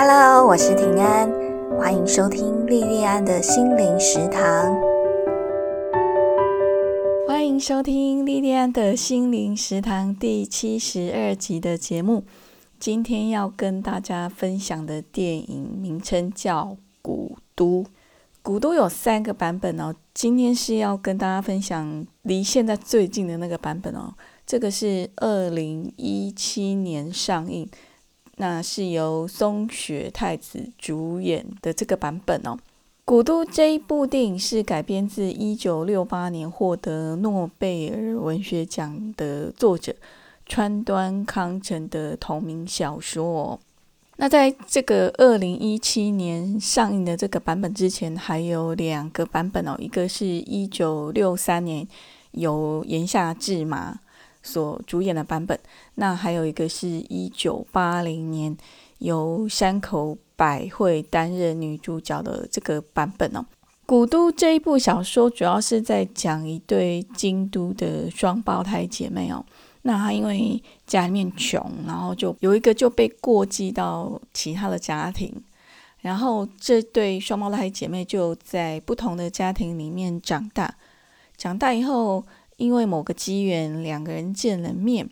Hello，我是平安，欢迎收听莉莉安的心灵食堂。欢迎收听莉莉安的心灵食堂第七十二集的节目。今天要跟大家分享的电影名称叫《古都》。《古都》有三个版本哦，今天是要跟大家分享离现在最近的那个版本哦。这个是二零一七年上映。那是由松雪太子主演的这个版本哦，《古都》这一部电影是改编自一九六八年获得诺贝尔文学奖的作者川端康成的同名小说哦。那在这个二零一七年上映的这个版本之前，还有两个版本哦，一个是一九六三年由岩下智马。所主演的版本，那还有一个是一九八零年由山口百惠担任女主角的这个版本哦。《古都》这一部小说主要是在讲一对京都的双胞胎姐妹哦。那她因为家里面穷，然后就有一个就被过继到其他的家庭，然后这对双胞胎姐妹就在不同的家庭里面长大，长大以后。因为某个机缘，两个人见了面。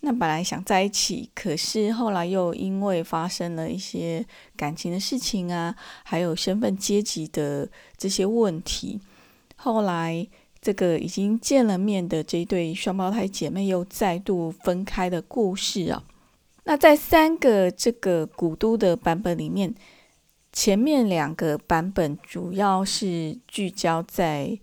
那本来想在一起，可是后来又因为发生了一些感情的事情啊，还有身份阶级的这些问题，后来这个已经见了面的这一对双胞胎姐妹又再度分开的故事啊。那在三个这个古都的版本里面，前面两个版本主要是聚焦在。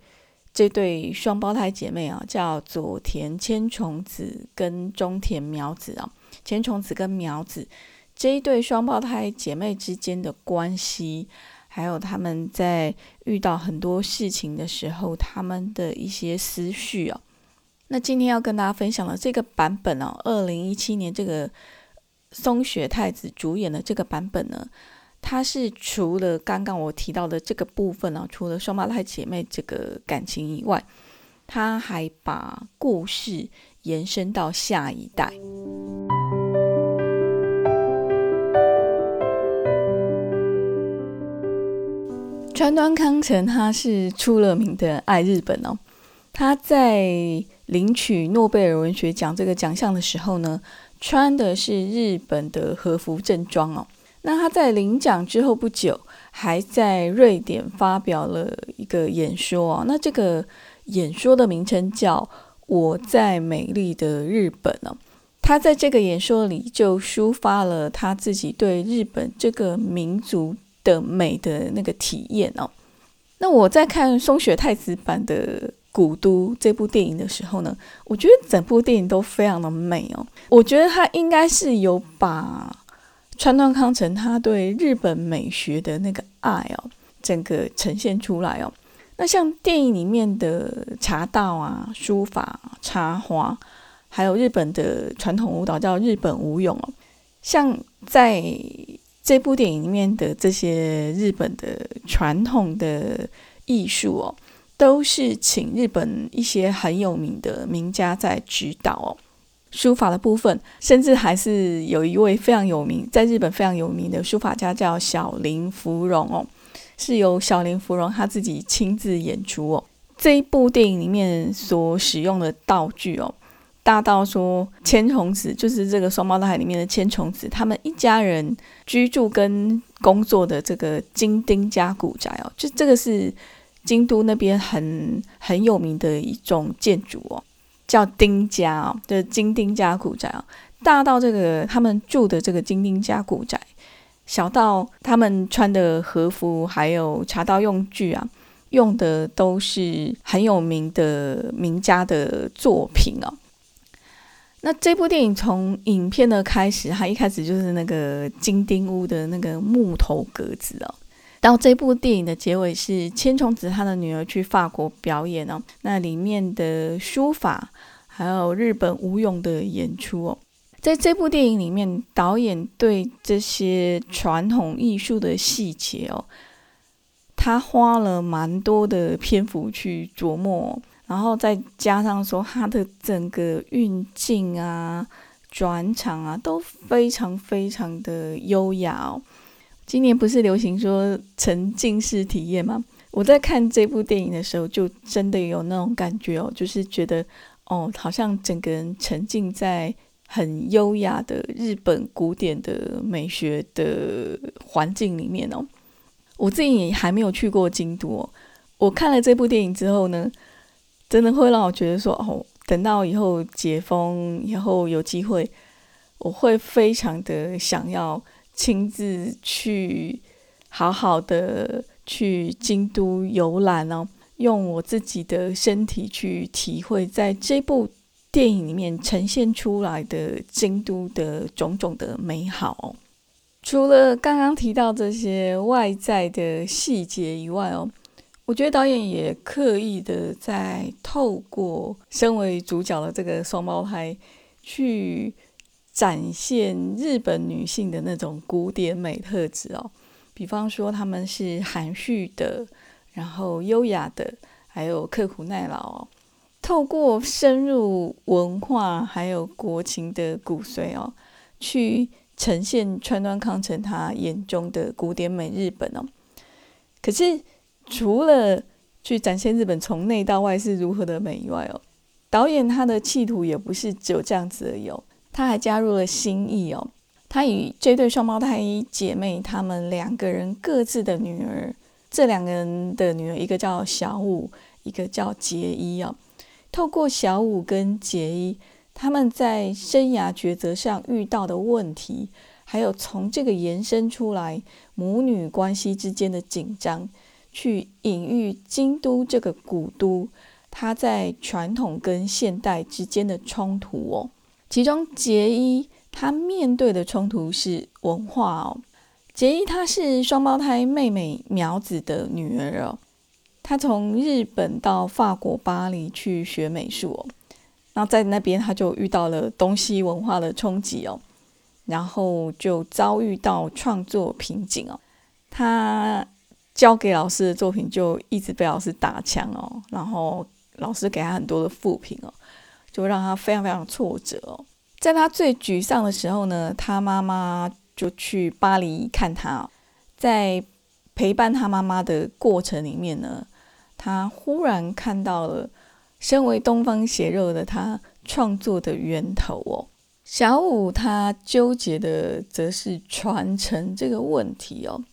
这对双胞胎姐妹啊，叫佐田千重子跟中田苗子啊。千重子跟苗子这一对双胞胎姐妹之间的关系，还有他们在遇到很多事情的时候，他们的一些思绪啊。那今天要跟大家分享的这个版本哦，二零一七年这个松雪太子主演的这个版本呢。他是除了刚刚我提到的这个部分呢，除了双胞胎姐妹这个感情以外，他还把故事延伸到下一代。川端康成他是出了名的爱日本哦，他在领取诺贝尔文学奖这个奖项的时候呢，穿的是日本的和服正装哦。那他在领奖之后不久，还在瑞典发表了一个演说啊。那这个演说的名称叫《我在美丽的日本》哦。他在这个演说里就抒发了他自己对日本这个民族的美的那个体验哦。那我在看松雪太子版的《古都》这部电影的时候呢，我觉得整部电影都非常的美哦。我觉得他应该是有把。川端康成他对日本美学的那个爱哦，整个呈现出来哦。那像电影里面的茶道啊、书法、插花，还有日本的传统舞蹈叫日本舞踊哦。像在这部电影里面的这些日本的传统的艺术哦，都是请日本一些很有名的名家在指导哦。书法的部分，甚至还是有一位非常有名，在日本非常有名的书法家叫小林芙蓉哦，是由小林芙蓉他自己亲自演出哦。这一部电影里面所使用的道具哦，大到说千重子就是这个双胞胎里面的千重子，他们一家人居住跟工作的这个金丁家古宅哦，就这个是京都那边很很有名的一种建筑哦。叫丁家哦，就是金丁家古宅哦。大到这个他们住的这个金丁家古宅，小到他们穿的和服，还有茶道用具啊，用的都是很有名的名家的作品哦。那这部电影从影片的开始，它一开始就是那个金丁屋的那个木头格子哦。然后这部电影的结尾是千重子她的女儿去法国表演哦，那里面的书法还有日本舞踊的演出哦，在这部电影里面，导演对这些传统艺术的细节哦，他花了蛮多的篇幅去琢磨，然后再加上说他的整个运镜啊、转场啊都非常非常的优雅哦。今年不是流行说沉浸式体验吗？我在看这部电影的时候，就真的有那种感觉哦，就是觉得哦，好像整个人沉浸在很优雅的日本古典的美学的环境里面哦。我自己也还没有去过京都哦。我看了这部电影之后呢，真的会让我觉得说哦，等到以后解封以后有机会，我会非常的想要。亲自去好好的去京都游览哦，用我自己的身体去体会，在这部电影里面呈现出来的京都的种种的美好。除了刚刚提到这些外在的细节以外哦，我觉得导演也刻意的在透过身为主角的这个双胞胎去。展现日本女性的那种古典美特质哦，比方说她们是含蓄的，然后优雅的，还有刻苦耐劳哦。透过深入文化还有国情的骨髓哦，去呈现川端康成他眼中的古典美日本哦。可是除了去展现日本从内到外是如何的美以外哦，导演他的企图也不是只有这样子而已哦。他还加入了新意哦，他与这对双胞胎姐妹，他们两个人各自的女儿，这两个人的女儿，一个叫小五，一个叫杰伊哦。透过小五跟杰伊他们在生涯抉择上遇到的问题，还有从这个延伸出来母女关系之间的紧张，去隐喻京都这个古都，它在传统跟现代之间的冲突哦。其中杰伊他面对的冲突是文化哦。杰伊她是双胞胎妹妹苗子的女儿哦。她从日本到法国巴黎去学美术哦。那在那边她就遇到了东西文化的冲击哦，然后就遭遇到创作瓶颈哦。她交给老师的作品就一直被老师打枪哦，然后老师给她很多的负评哦。就让他非常非常挫折哦。在他最沮丧的时候呢，他妈妈就去巴黎看他。在陪伴他妈妈的过程里面呢，他忽然看到了身为东方血肉的他创作的源头哦。小五他纠结的则是传承这个问题哦。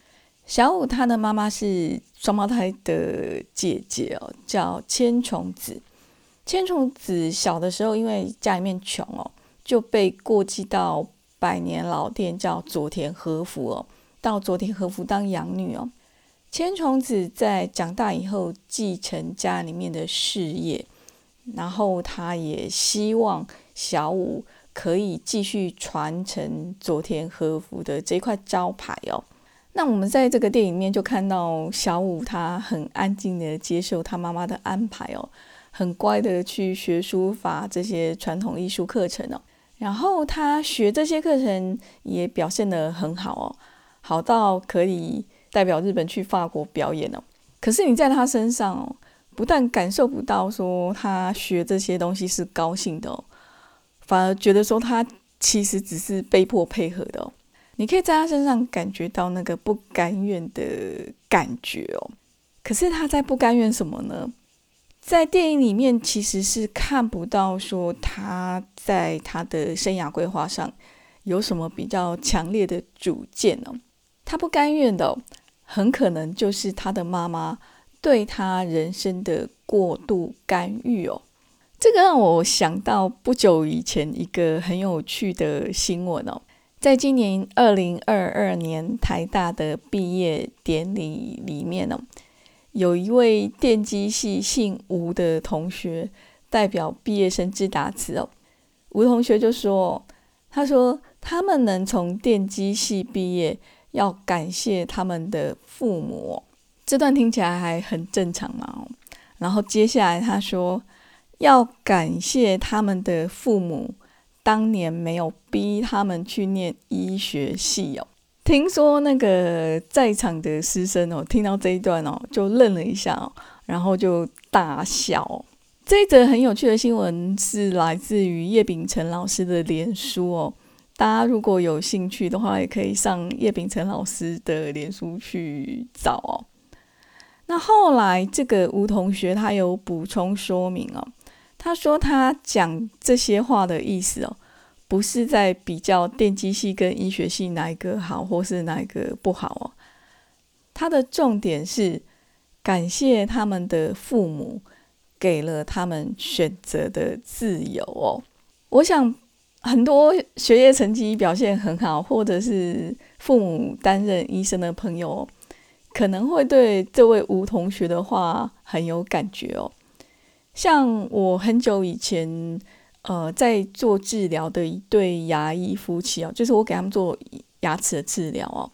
小五他的妈妈是双胞胎的姐姐哦，叫千重子。千重子小的时候，因为家里面穷哦，就被过继到百年老店，叫佐田和服哦，到佐田和服当养女哦。千重子在长大以后继承家里面的事业，然后他也希望小五可以继续传承佐田和服的这块招牌哦。那我们在这个电影里面就看到小五他很安静的接受他妈妈的安排哦。很乖的去学书法这些传统艺术课程哦，然后他学这些课程也表现得很好哦，好到可以代表日本去法国表演哦。可是你在他身上哦，不但感受不到说他学这些东西是高兴的哦，反而觉得说他其实只是被迫配合的哦。你可以在他身上感觉到那个不甘愿的感觉哦。可是他在不甘愿什么呢？在电影里面，其实是看不到说他在他的生涯规划上有什么比较强烈的主见哦。他不甘愿的，很可能就是他的妈妈对他人生的过度干预哦。这个让我想到不久以前一个很有趣的新闻哦，在今年二零二二年台大的毕业典礼里面呢。有一位电机系姓吴的同学代表毕业生致答词哦，吴同学就说：“他说他们能从电机系毕业，要感谢他们的父母。”这段听起来还很正常嘛。然后接下来他说：“要感谢他们的父母，当年没有逼他们去念医学系哦。”听说那个在场的师生哦，听到这一段哦，就愣了一下哦，然后就大笑。这一则很有趣的新闻是来自于叶秉辰老师的脸书哦，大家如果有兴趣的话，也可以上叶秉辰老师的脸书去找哦。那后来这个吴同学他有补充说明哦，他说他讲这些话的意思哦，不是在比较电机系跟医学系哪一个好，或是哪一个不好哦。他的重点是感谢他们的父母给了他们选择的自由哦。我想。很多学业成绩表现很好，或者是父母担任医生的朋友，可能会对这位吴同学的话很有感觉哦。像我很久以前，呃，在做治疗的一对牙医夫妻哦，就是我给他们做牙齿的治疗哦。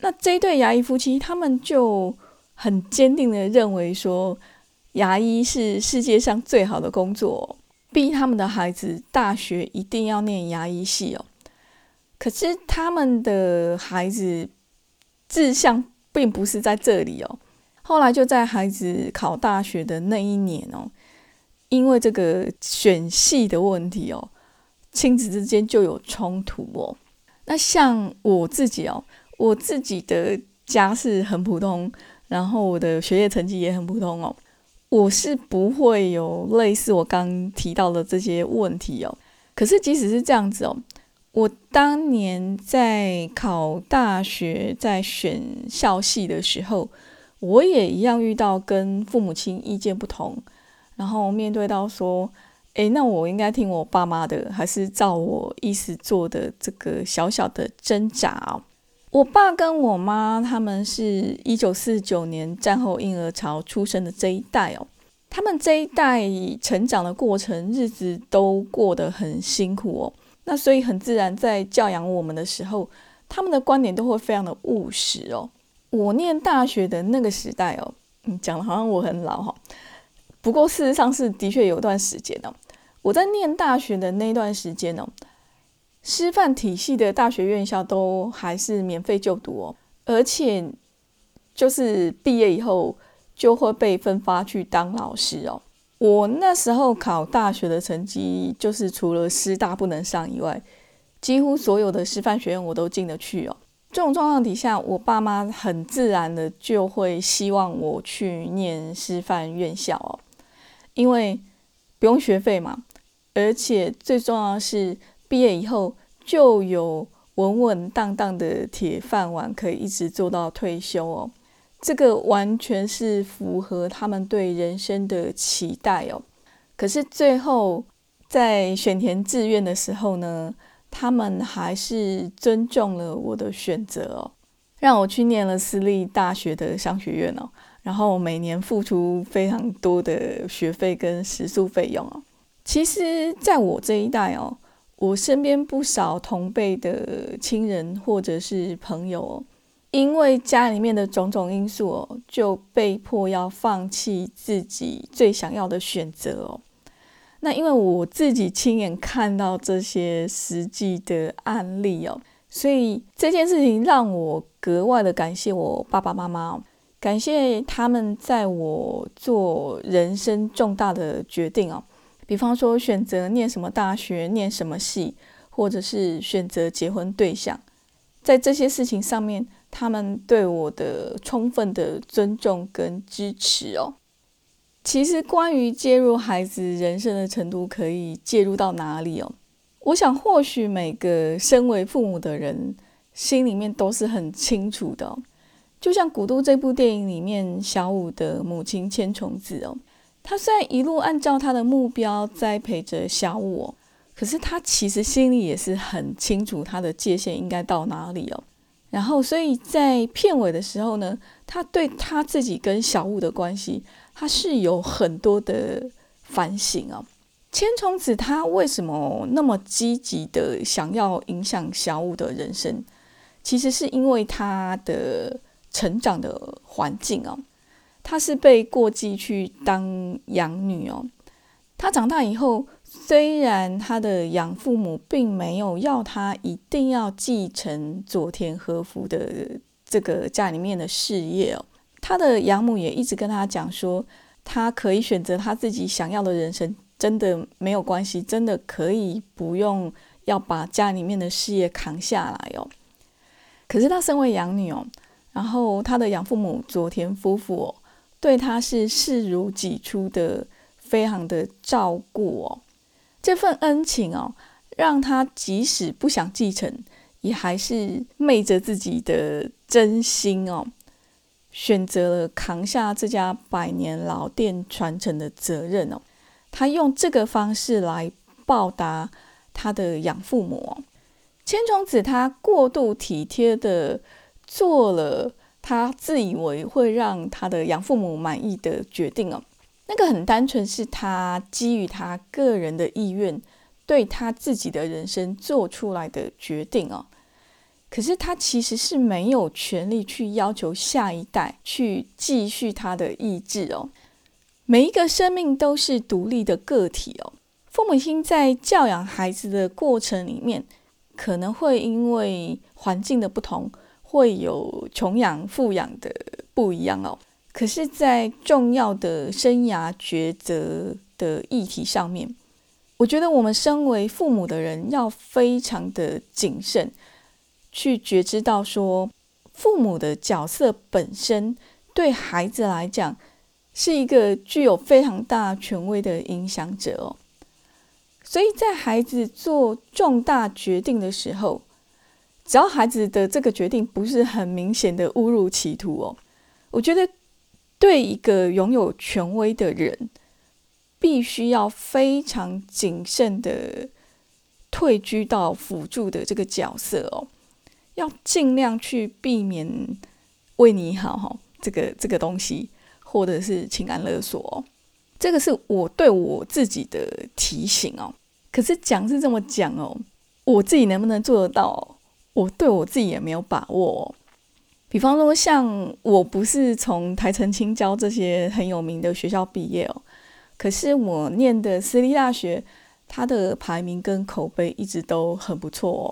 那这一对牙医夫妻，他们就很坚定的认为说，牙医是世界上最好的工作。逼他们的孩子大学一定要念牙医系哦，可是他们的孩子志向并不是在这里哦。后来就在孩子考大学的那一年哦，因为这个选系的问题哦，亲子之间就有冲突哦。那像我自己哦，我自己的家世很普通，然后我的学业成绩也很普通哦。我是不会有类似我刚提到的这些问题哦。可是即使是这样子哦，我当年在考大学、在选校系的时候，我也一样遇到跟父母亲意见不同，然后面对到说，诶，那我应该听我爸妈的，还是照我意思做的这个小小的挣扎哦。我爸跟我妈他们是一九四九年战后婴儿潮出生的这一代哦，他们这一代成长的过程，日子都过得很辛苦哦。那所以很自然，在教养我们的时候，他们的观点都会非常的务实哦。我念大学的那个时代哦，嗯，讲的好像我很老哈，不过事实上是的确有段时间哦，我在念大学的那段时间哦。师范体系的大学院校都还是免费就读哦，而且就是毕业以后就会被分发去当老师哦。我那时候考大学的成绩，就是除了师大不能上以外，几乎所有的师范学院我都进得去哦。这种状况底下，我爸妈很自然的就会希望我去念师范院校哦，因为不用学费嘛，而且最重要的是。毕业以后就有稳稳当当的铁饭碗，可以一直做到退休哦。这个完全是符合他们对人生的期待哦。可是最后在选填志愿的时候呢，他们还是尊重了我的选择哦，让我去念了私立大学的商学院哦，然后每年付出非常多的学费跟食宿费用哦。其实，在我这一代哦。我身边不少同辈的亲人或者是朋友，因为家里面的种种因素哦，就被迫要放弃自己最想要的选择哦。那因为我自己亲眼看到这些实际的案例哦，所以这件事情让我格外的感谢我爸爸妈妈，感谢他们在我做人生重大的决定哦。比方说，选择念什么大学、念什么系，或者是选择结婚对象，在这些事情上面，他们对我的充分的尊重跟支持哦。其实，关于介入孩子人生的程度，可以介入到哪里哦？我想，或许每个身为父母的人心里面都是很清楚的。就像《古都》这部电影里面，小五的母亲千重子哦。他虽然一路按照他的目标栽培着小我，可是他其实心里也是很清楚他的界限应该到哪里哦。然后，所以在片尾的时候呢，他对他自己跟小五的关系，他是有很多的反省哦。千重子他为什么那么积极的想要影响小五的人生？其实是因为他的成长的环境哦。她是被过继去当养女哦。她长大以后，虽然她的养父母并没有要她一定要继承佐田和夫的这个家里面的事业哦，她的养母也一直跟她讲说，她可以选择她自己想要的人生，真的没有关系，真的可以不用要把家里面的事业扛下来哦。可是她身为养女哦，然后他的养父母佐田夫妇哦，对他是视如己出的，非常的照顾哦。这份恩情哦，让他即使不想继承，也还是昧着自己的真心哦，选择了扛下这家百年老店传承的责任哦。他用这个方式来报答他的养父母。千重子他过度体贴的做了他自以为会让他的养父母满意的决定哦，那个很单纯是他基于他个人的意愿，对他自己的人生做出来的决定哦。可是他其实是没有权利去要求下一代去继续他的意志哦。每一个生命都是独立的个体哦。父母亲在教养孩子的过程里面。可能会因为环境的不同，会有穷养富养的不一样哦。可是，在重要的生涯抉择的议题上面，我觉得我们身为父母的人要非常的谨慎，去觉知到说，父母的角色本身对孩子来讲是一个具有非常大权威的影响者哦。所以在孩子做重大决定的时候，只要孩子的这个决定不是很明显的误入歧途哦，我觉得对一个拥有权威的人，必须要非常谨慎的退居到辅助的这个角色哦，要尽量去避免为你好哈，这个这个东西或者是情感勒索哦。这个是我对我自己的提醒哦。可是讲是这么讲哦，我自己能不能做得到？我对我自己也没有把握哦。比方说，像我不是从台城青交这些很有名的学校毕业哦，可是我念的私立大学，它的排名跟口碑一直都很不错哦。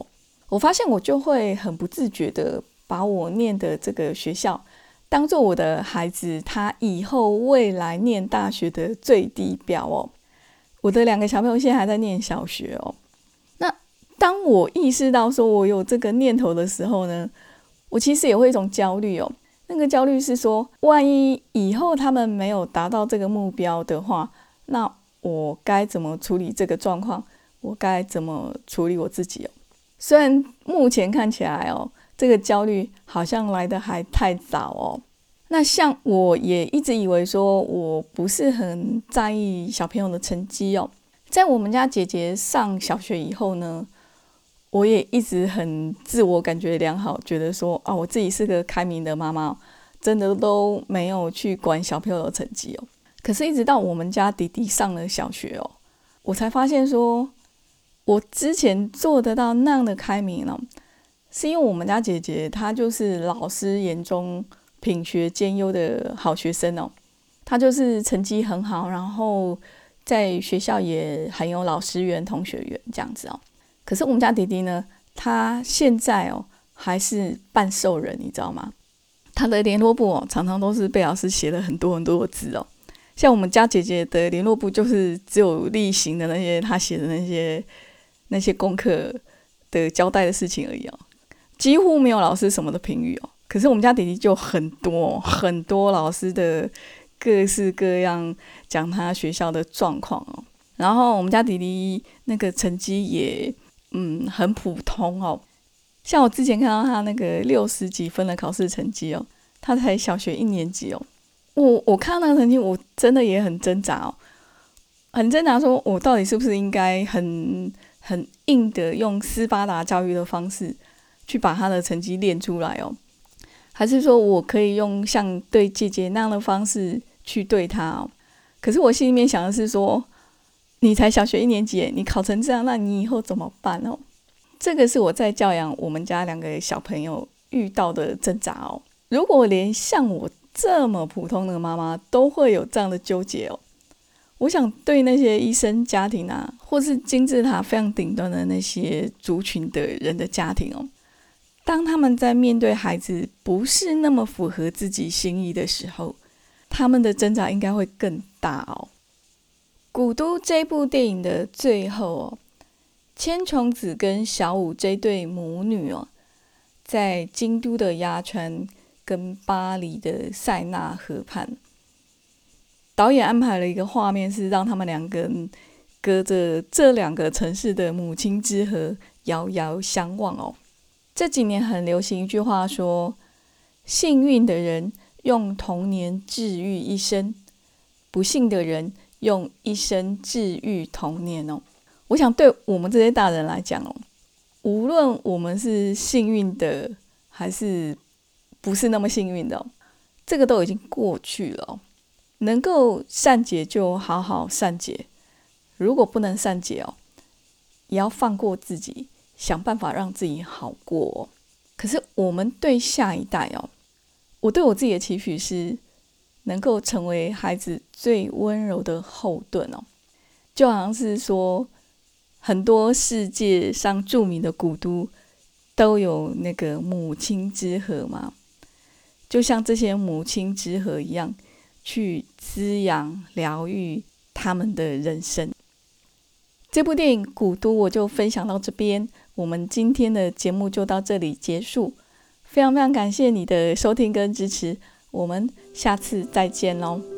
我发现我就会很不自觉的把我念的这个学校。当做我的孩子，他以后未来念大学的最低标哦。我的两个小朋友现在还在念小学哦。当我意识到说我有这个念头的时候呢，我其实也会一种焦虑哦。那个焦虑是说，万一以后他们没有达到这个目标的话，那我该怎么处理这个状况？我该怎么处理我自己哦？虽然目前看起来哦。这个焦虑好像来的还太早哦。那像我也一直以为说我不是很在意小朋友的成绩哦。在我们家姐姐上小学以后呢，我也一直很自我感觉良好，觉得说啊，我自己是个开明的妈妈，真的都没有去管小朋友的成绩哦。可是，一直到我们家弟弟上了小学哦，我才发现说，我之前做得到那样的开明哦。是因为我们家姐姐她就是老师眼中品学兼优的好学生哦，她就是成绩很好，然后在学校也很有老师缘、同学缘这样子哦。可是我们家弟弟呢，他现在哦还是半兽人，你知道吗？他的联络簿哦常常都是被老师写了很多很多的字哦。像我们家姐姐的联络簿就是只有例行的那些他写的那些那些功课的交代的事情而已哦。几乎没有老师什么的评语哦，可是我们家弟弟就很多很多老师的各式各样讲他学校的状况哦，然后我们家弟弟那个成绩也嗯很普通哦，像我之前看到他那个六十几分的考试成绩哦，他才小学一年级哦，我我看到那个成绩我真的也很挣扎哦，很挣扎，说我到底是不是应该很很硬的用斯巴达教育的方式。去把他的成绩练出来哦，还是说我可以用像对姐姐那样的方式去对他哦？可是我心里面想的是说，你才小学一年级，你考成这样，那你以后怎么办哦？这个是我在教养我们家两个小朋友遇到的挣扎哦。如果连像我这么普通的妈妈都会有这样的纠结哦，我想对那些医生家庭啊，或是金字塔非常顶端的那些族群的人的家庭哦。当他们在面对孩子不是那么符合自己心意的时候，他们的挣扎应该会更大哦。《古都》这部电影的最后哦，千重子跟小五这对母女哦，在京都的鸭川跟巴黎的塞纳河畔，导演安排了一个画面，是让他们两个人隔着这两个城市的母亲之河遥遥相望哦。这几年很流行一句话说：“幸运的人用童年治愈一生，不幸的人用一生治愈童年。”哦。我想，对我们这些大人来讲哦，无论我们是幸运的还是不是那么幸运的，这个都已经过去了。能够善解就好好善解，如果不能善解哦，也要放过自己，想办法让自己好过。可是我们对下一代哦，我对我自己的期许是，能够成为孩子最温柔的后盾哦，就好像是说。很多世界上著名的古都都有那个母亲之河嘛，就像这些母亲之河一样，去滋养、疗愈他们的人生。这部电影《古都》我就分享到这边，我们今天的节目就到这里结束。非常非常感谢你的收听跟支持，我们下次再见喽。